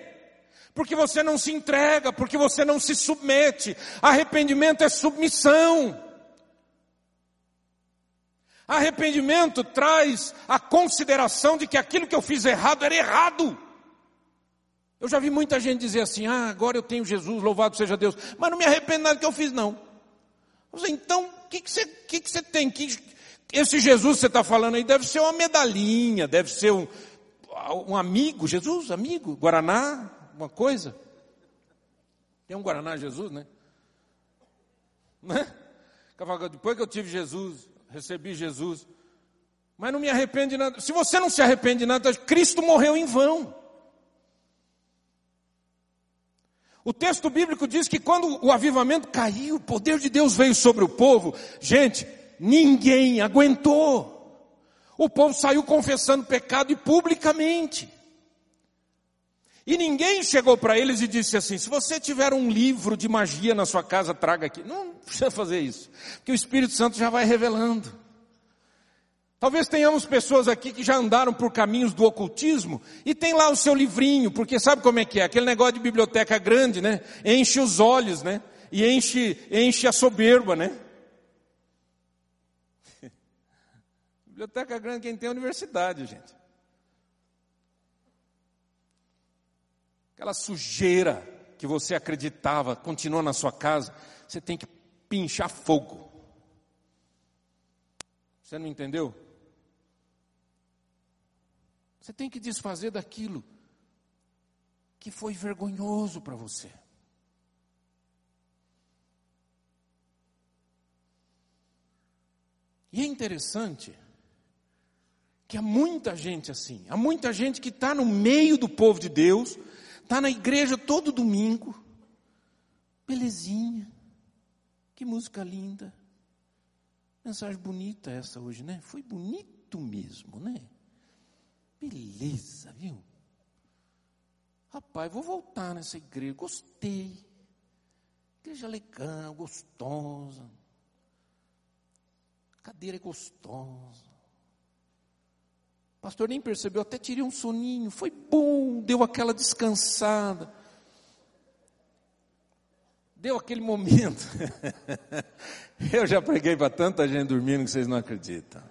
porque você não se entrega, porque você não se submete. Arrependimento é submissão. Arrependimento traz a consideração de que aquilo que eu fiz errado era errado. Eu já vi muita gente dizer assim: ah, agora eu tenho Jesus, louvado seja Deus, mas não me arrependo nada que eu fiz, não. Eu então, o que, que, você, que, que você tem? Que, esse Jesus que você está falando aí deve ser uma medalhinha, deve ser um, um amigo, Jesus, amigo, Guaraná, uma coisa. Tem um Guaraná Jesus, né? Né? Depois que eu tive Jesus, recebi Jesus, mas não me arrependo de nada. Se você não se arrepende de nada, Cristo morreu em vão. O texto bíblico diz que quando o avivamento caiu, o poder de Deus veio sobre o povo. Gente, ninguém aguentou. O povo saiu confessando pecado e publicamente. E ninguém chegou para eles e disse assim: se você tiver um livro de magia na sua casa, traga aqui. Não precisa fazer isso, porque o Espírito Santo já vai revelando. Talvez tenhamos pessoas aqui que já andaram por caminhos do ocultismo e tem lá o seu livrinho, porque sabe como é que é? Aquele negócio de biblioteca grande, né? Enche os olhos, né? E enche, enche a soberba, né? Biblioteca grande quem tem é universidade, gente. Aquela sujeira que você acreditava continua na sua casa, você tem que pinchar fogo. Você não entendeu? Você tem que desfazer daquilo que foi vergonhoso para você. E é interessante que há muita gente assim, há muita gente que está no meio do povo de Deus, está na igreja todo domingo, belezinha, que música linda, mensagem bonita essa hoje, né? Foi bonito mesmo, né? Beleza, viu? Rapaz, vou voltar nessa igreja, gostei. Igreja legal, gostosa. Cadeira é gostosa. Pastor nem percebeu, até tirei um soninho, foi bom, deu aquela descansada. Deu aquele momento. Eu já preguei para tanta gente dormindo que vocês não acreditam.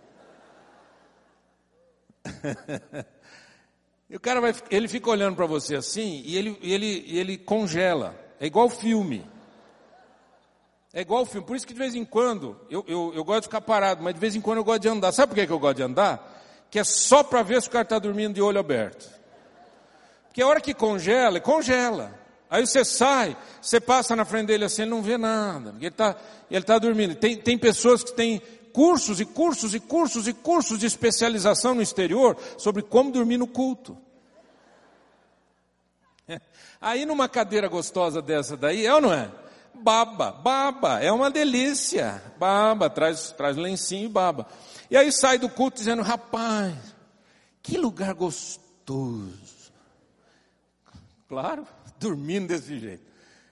e o cara vai, ele fica olhando para você assim e ele, ele, ele congela. É igual filme. É igual filme. Por isso que de vez em quando, eu, eu, eu gosto de ficar parado, mas de vez em quando eu gosto de andar. Sabe por que, que eu gosto de andar? Que é só para ver se o cara está dormindo de olho aberto. Porque a hora que congela, congela. Aí você sai, você passa na frente dele assim, ele não vê nada. Porque ele está ele tá dormindo. Tem, tem pessoas que têm cursos e cursos e cursos e cursos de especialização no exterior sobre como dormir no culto. Aí numa cadeira gostosa dessa daí, é ou não é? Baba, baba, é uma delícia. Baba, traz, traz lencinho e baba. E aí sai do culto dizendo, rapaz, que lugar gostoso. Claro, dormindo desse jeito.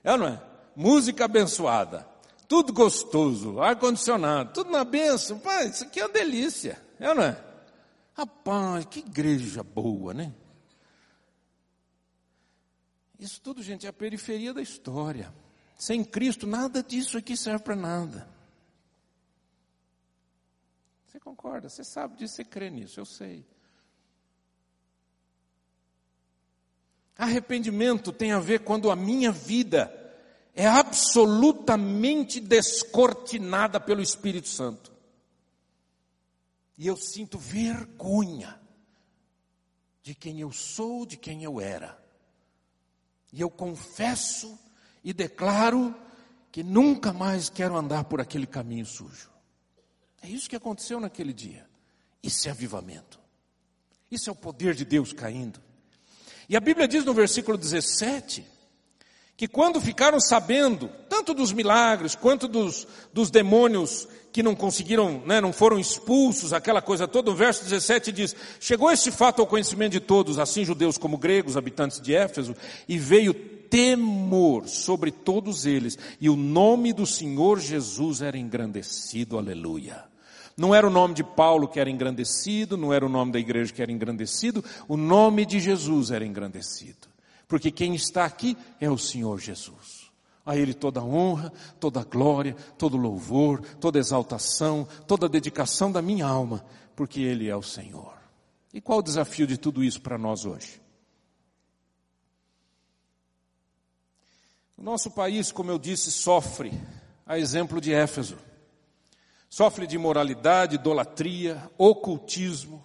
É ou não é? Música abençoada tudo gostoso, ar-condicionado, tudo na benção. Pai, isso aqui é uma delícia, é ou não é? Rapaz, que igreja boa, né? Isso tudo, gente, é a periferia da história. Sem Cristo, nada disso aqui serve para nada. Você concorda? Você sabe disso, você crê nisso, eu sei. Arrependimento tem a ver quando a minha vida é absolutamente descortinada pelo Espírito Santo. E eu sinto vergonha de quem eu sou, de quem eu era. E eu confesso e declaro que nunca mais quero andar por aquele caminho sujo. É isso que aconteceu naquele dia. Isso é avivamento. Isso é o poder de Deus caindo. E a Bíblia diz no versículo 17 que quando ficaram sabendo, tanto dos milagres quanto dos, dos demônios que não conseguiram, né, não foram expulsos, aquela coisa toda, o verso 17 diz: Chegou este fato ao conhecimento de todos, assim judeus como gregos, habitantes de Éfeso, e veio temor sobre todos eles, e o nome do Senhor Jesus era engrandecido, aleluia. Não era o nome de Paulo que era engrandecido, não era o nome da igreja que era engrandecido, o nome de Jesus era engrandecido. Porque quem está aqui é o Senhor Jesus. A Ele toda honra, toda glória, todo louvor, toda exaltação, toda dedicação da minha alma, porque Ele é o Senhor. E qual o desafio de tudo isso para nós hoje? O nosso país, como eu disse, sofre, a exemplo de Éfeso. Sofre de imoralidade, idolatria, ocultismo,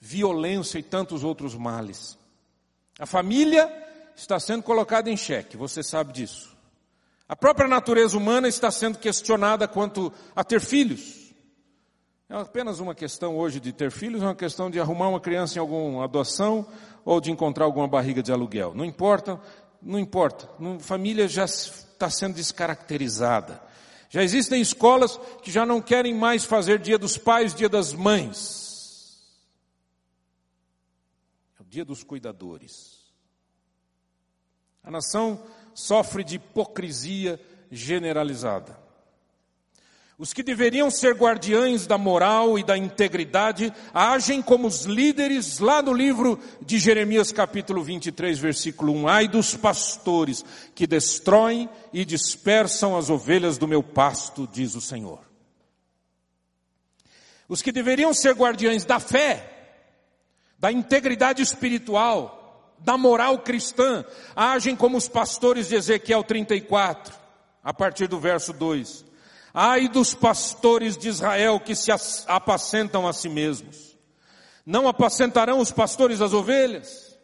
violência e tantos outros males. A família está sendo colocada em xeque, você sabe disso. A própria natureza humana está sendo questionada quanto a ter filhos. É apenas uma questão hoje de ter filhos, é uma questão de arrumar uma criança em alguma adoção ou de encontrar alguma barriga de aluguel. Não importa, não importa. Família já está sendo descaracterizada. Já existem escolas que já não querem mais fazer dia dos pais, dia das mães. É o dia dos cuidadores. A nação sofre de hipocrisia generalizada. Os que deveriam ser guardiães da moral e da integridade agem como os líderes lá no livro de Jeremias capítulo 23 versículo 1. Ai dos pastores que destroem e dispersam as ovelhas do meu pasto, diz o Senhor. Os que deveriam ser guardiães da fé, da integridade espiritual, da moral cristã, agem como os pastores de Ezequiel 34, a partir do verso 2 Ai dos pastores de Israel que se apacentam a si mesmos. Não apacentarão os pastores as ovelhas?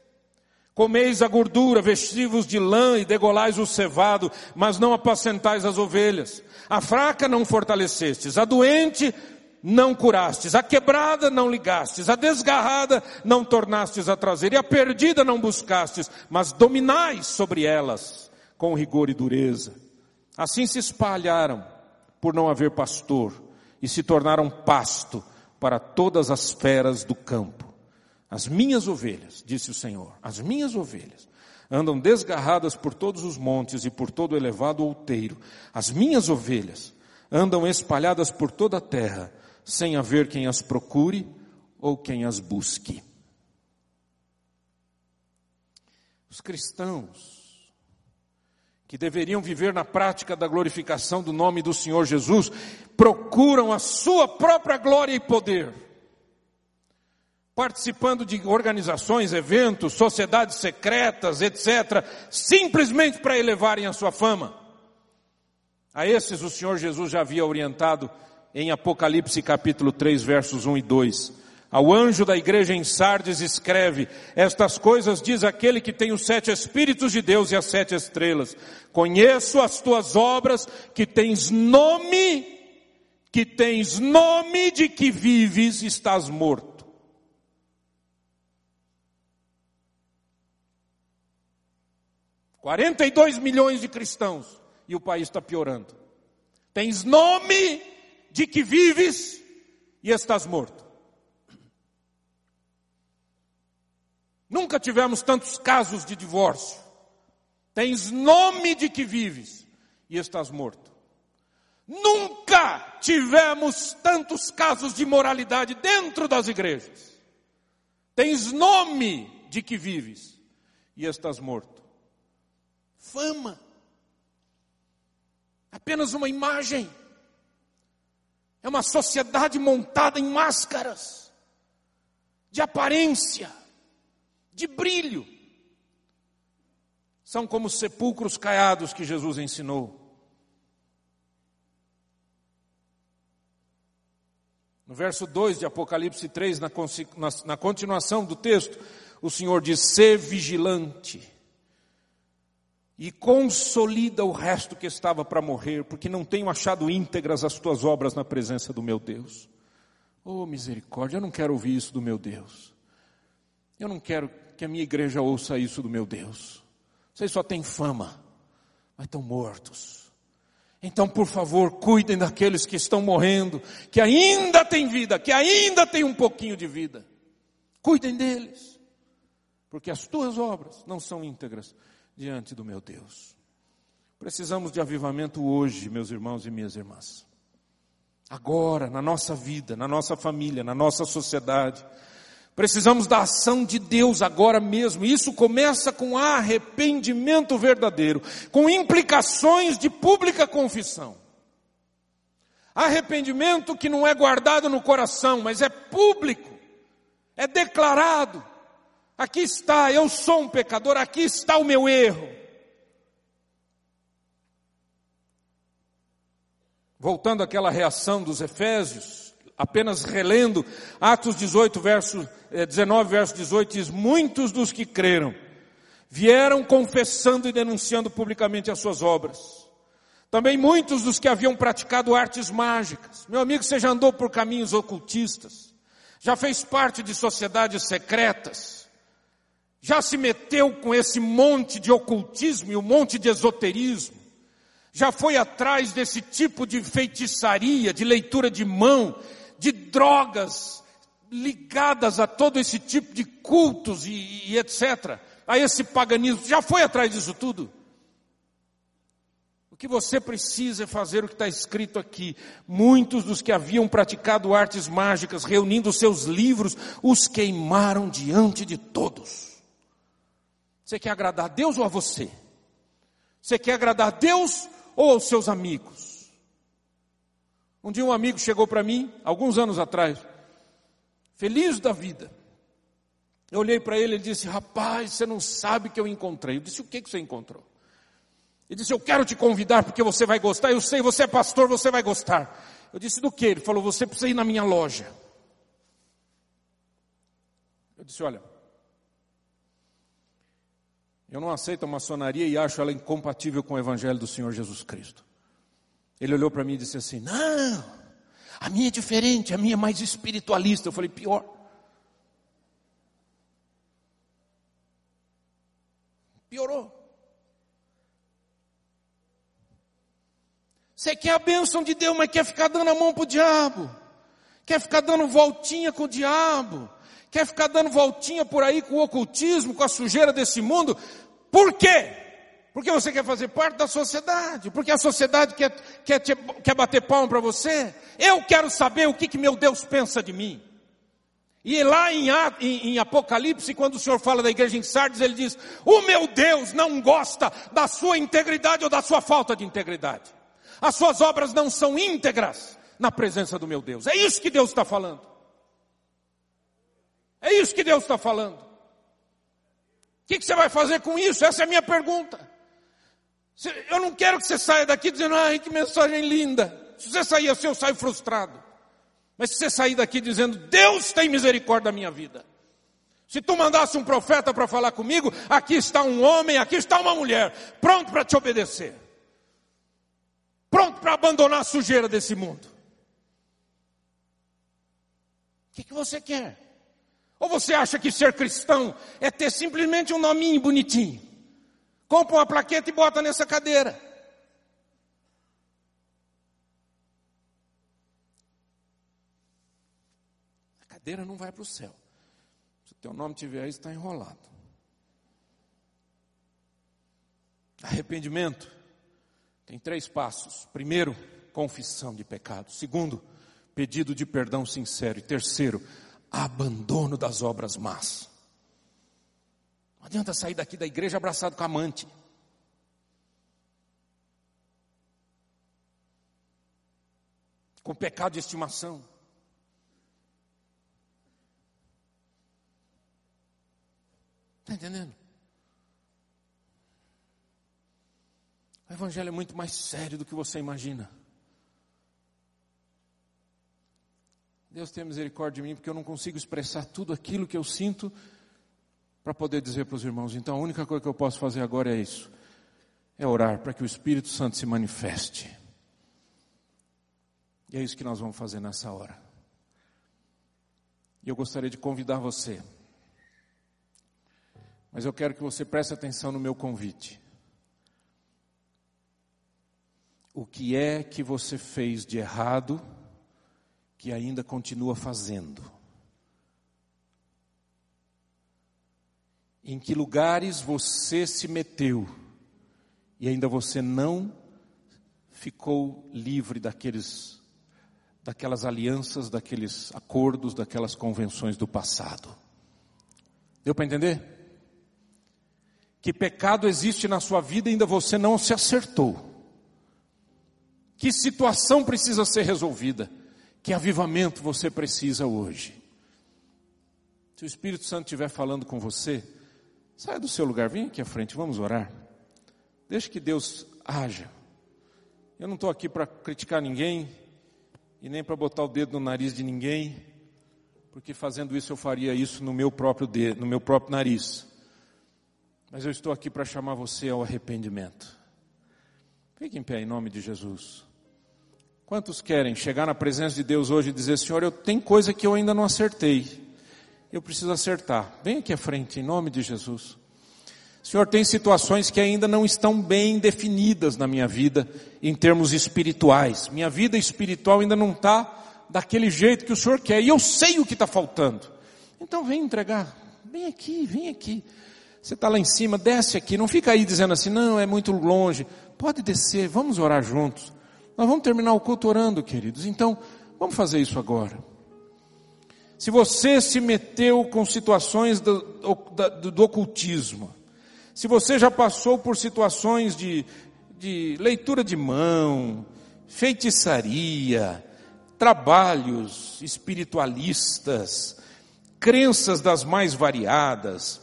Comeis a gordura, vestivos de lã e degolais o cevado, mas não apacentais as ovelhas. A fraca não fortalecestes, a doente não curastes, a quebrada não ligastes, a desgarrada não tornastes a trazer, e a perdida não buscastes, mas dominais sobre elas com rigor e dureza. Assim se espalharam por não haver pastor e se tornaram pasto para todas as feras do campo. As minhas ovelhas, disse o Senhor, as minhas ovelhas andam desgarradas por todos os montes e por todo o elevado outeiro. As minhas ovelhas andam espalhadas por toda a terra, sem haver quem as procure ou quem as busque. Os cristãos que deveriam viver na prática da glorificação do nome do Senhor Jesus, procuram a sua própria glória e poder. Participando de organizações, eventos, sociedades secretas, etc., simplesmente para elevarem a sua fama. A esses o Senhor Jesus já havia orientado em Apocalipse capítulo 3, versos 1 e 2. Ao anjo da igreja em Sardes escreve: Estas coisas diz aquele que tem os sete Espíritos de Deus e as sete estrelas. Conheço as tuas obras, que tens nome, que tens nome de que vives, estás morto. Quarenta e dois milhões de cristãos e o país está piorando. Tens nome de que vives e estás morto. Nunca tivemos tantos casos de divórcio. Tens nome de que vives e estás morto. Nunca tivemos tantos casos de moralidade dentro das igrejas. Tens nome de que vives e estás morto. Fama. Apenas uma imagem. É uma sociedade montada em máscaras de aparência de brilho. São como sepulcros caiados que Jesus ensinou. No verso 2 de Apocalipse 3, na, na, na continuação do texto, o Senhor diz: ser vigilante. e consolida o resto que estava para morrer, porque não tenho achado íntegras as tuas obras na presença do meu Deus. Oh misericórdia, eu não quero ouvir isso do meu Deus. Eu não quero que a minha igreja ouça isso do meu Deus. Vocês só têm fama, mas estão mortos. Então, por favor, cuidem daqueles que estão morrendo, que ainda têm vida, que ainda têm um pouquinho de vida. Cuidem deles, porque as tuas obras não são íntegras diante do meu Deus. Precisamos de avivamento hoje, meus irmãos e minhas irmãs. Agora, na nossa vida, na nossa família, na nossa sociedade. Precisamos da ação de Deus agora mesmo. Isso começa com arrependimento verdadeiro, com implicações de pública confissão. Arrependimento que não é guardado no coração, mas é público, é declarado. Aqui está, eu sou um pecador, aqui está o meu erro. Voltando àquela reação dos Efésios, apenas relendo Atos 18, verso, 19, eh, verso 18, diz, muitos dos que creram vieram confessando e denunciando publicamente as suas obras. Também muitos dos que haviam praticado artes mágicas. Meu amigo, você já andou por caminhos ocultistas? Já fez parte de sociedades secretas? já se meteu com esse monte de ocultismo e um monte de esoterismo, já foi atrás desse tipo de feitiçaria, de leitura de mão, de drogas ligadas a todo esse tipo de cultos e, e etc., a esse paganismo, já foi atrás disso tudo? O que você precisa é fazer o que está escrito aqui. Muitos dos que haviam praticado artes mágicas, reunindo seus livros, os queimaram diante de todos. Você quer agradar a Deus ou a você? Você quer agradar a Deus ou aos seus amigos? Um dia um amigo chegou para mim, alguns anos atrás, feliz da vida. Eu olhei para ele e disse: Rapaz, você não sabe que eu encontrei. Eu disse: O que, que você encontrou? Ele disse: Eu quero te convidar porque você vai gostar. Eu sei, você é pastor, você vai gostar. Eu disse: Do que? Ele falou: Você precisa ir na minha loja. Eu disse: Olha, eu não aceito a maçonaria e acho ela incompatível com o Evangelho do Senhor Jesus Cristo. Ele olhou para mim e disse assim: Não, a minha é diferente, a minha é mais espiritualista. Eu falei: Pior. Piorou. Você quer a bênção de Deus, mas quer ficar dando a mão para o diabo. Quer ficar dando voltinha com o diabo. Quer ficar dando voltinha por aí com o ocultismo, com a sujeira desse mundo. Por quê? Porque você quer fazer parte da sociedade, porque a sociedade quer, quer, te, quer bater palma para você. Eu quero saber o que, que meu Deus pensa de mim. E lá em, em, em, Apocalipse, quando o Senhor fala da igreja em Sardes, ele diz: O meu Deus não gosta da sua integridade ou da sua falta de integridade. As suas obras não são íntegras na presença do meu Deus. É isso que Deus está falando. É isso que Deus está falando. O que, que, você vai fazer com isso? Essa é a minha pergunta. Eu não quero que você saia daqui dizendo, ai, que mensagem linda. Se você sair assim, eu saio frustrado. Mas se você sair daqui dizendo, Deus tem misericórdia da minha vida. Se tu mandasse um profeta para falar comigo, aqui está um homem, aqui está uma mulher, pronto para te obedecer. Pronto para abandonar a sujeira desse mundo. O que, que você quer? Ou você acha que ser cristão é ter simplesmente um nominho bonitinho? Compra uma plaqueta e bota nessa cadeira. A cadeira não vai para o céu. Se o teu nome tiver aí, está enrolado. Arrependimento tem três passos. Primeiro, confissão de pecado. Segundo, pedido de perdão sincero. E terceiro, abandono das obras más. Não adianta sair daqui da igreja abraçado com amante. Com pecado de estimação. Está entendendo? O Evangelho é muito mais sério do que você imagina. Deus tenha misericórdia de mim, porque eu não consigo expressar tudo aquilo que eu sinto para poder dizer para os irmãos. Então a única coisa que eu posso fazer agora é isso. é orar para que o Espírito Santo se manifeste. E é isso que nós vamos fazer nessa hora. E eu gostaria de convidar você. Mas eu quero que você preste atenção no meu convite. O que é que você fez de errado que ainda continua fazendo? Em que lugares você se meteu e ainda você não ficou livre daqueles daquelas alianças, daqueles acordos, daquelas convenções do passado. Deu para entender? Que pecado existe na sua vida e ainda você não se acertou. Que situação precisa ser resolvida? Que avivamento você precisa hoje? Se o Espírito Santo estiver falando com você, saia do seu lugar, vem aqui à frente, vamos orar. Deixe que Deus haja. Eu não estou aqui para criticar ninguém, e nem para botar o dedo no nariz de ninguém, porque fazendo isso eu faria isso no meu próprio dedo, no meu próprio nariz. Mas eu estou aqui para chamar você ao arrependimento. Fique em pé em nome de Jesus. Quantos querem chegar na presença de Deus hoje e dizer, Senhor, eu tenho coisa que eu ainda não acertei. Eu preciso acertar. Vem aqui à frente, em nome de Jesus. Senhor, tem situações que ainda não estão bem definidas na minha vida, em termos espirituais. Minha vida espiritual ainda não está daquele jeito que o Senhor quer, e eu sei o que está faltando. Então vem entregar, vem aqui, vem aqui. Você está lá em cima, desce aqui, não fica aí dizendo assim, não, é muito longe. Pode descer, vamos orar juntos. Nós vamos terminar o culto orando, queridos. Então, vamos fazer isso agora. Se você se meteu com situações do, do, do ocultismo, se você já passou por situações de, de leitura de mão, feitiçaria, trabalhos espiritualistas, crenças das mais variadas,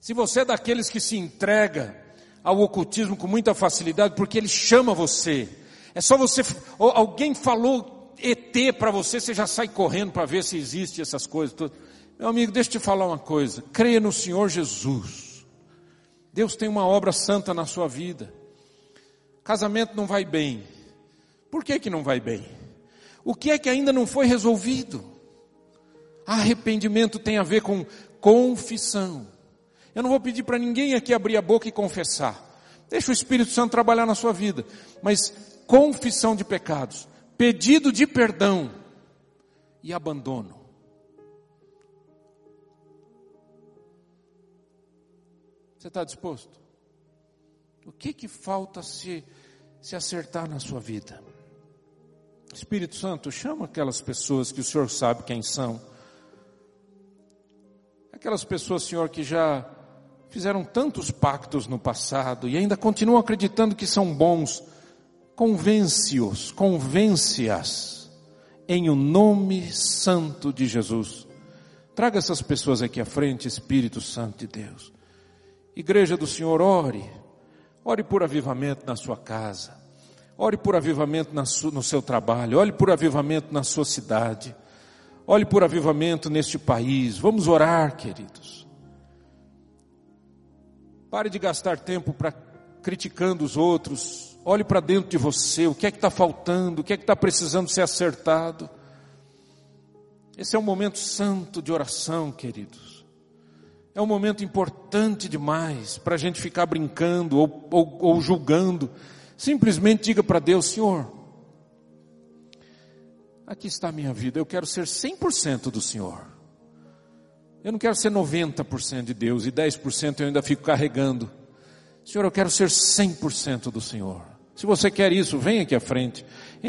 se você é daqueles que se entrega ao ocultismo com muita facilidade, porque ele chama você, é só você, alguém falou ET para você, você já sai correndo para ver se existe essas coisas. Meu amigo, deixa eu te falar uma coisa, creia no Senhor Jesus. Deus tem uma obra santa na sua vida. Casamento não vai bem. Por que que não vai bem? O que é que ainda não foi resolvido? Arrependimento tem a ver com confissão. Eu não vou pedir para ninguém aqui abrir a boca e confessar. Deixa o Espírito Santo trabalhar na sua vida. Mas confissão de pecados, pedido de perdão e abandono. Você está disposto? O que que falta se, se acertar na sua vida? Espírito Santo, chama aquelas pessoas que o Senhor sabe quem são. Aquelas pessoas, Senhor, que já fizeram tantos pactos no passado e ainda continuam acreditando que são bons. Convence-os, convence-as em o nome santo de Jesus. Traga essas pessoas aqui à frente, Espírito Santo de Deus. Igreja do Senhor, ore. Ore por avivamento na sua casa. Ore por avivamento no seu trabalho. Ore por avivamento na sua cidade. Ore por avivamento neste país. Vamos orar, queridos. Pare de gastar tempo para criticando os outros. Olhe para dentro de você. O que é que está faltando? O que é que está precisando ser acertado? Esse é um momento santo de oração, queridos. É um momento importante demais para a gente ficar brincando ou, ou, ou julgando. Simplesmente diga para Deus, Senhor, aqui está a minha vida, eu quero ser 100% do Senhor. Eu não quero ser 90% de Deus e 10% eu ainda fico carregando. Senhor, eu quero ser 100% do Senhor. Se você quer isso, vem aqui à frente.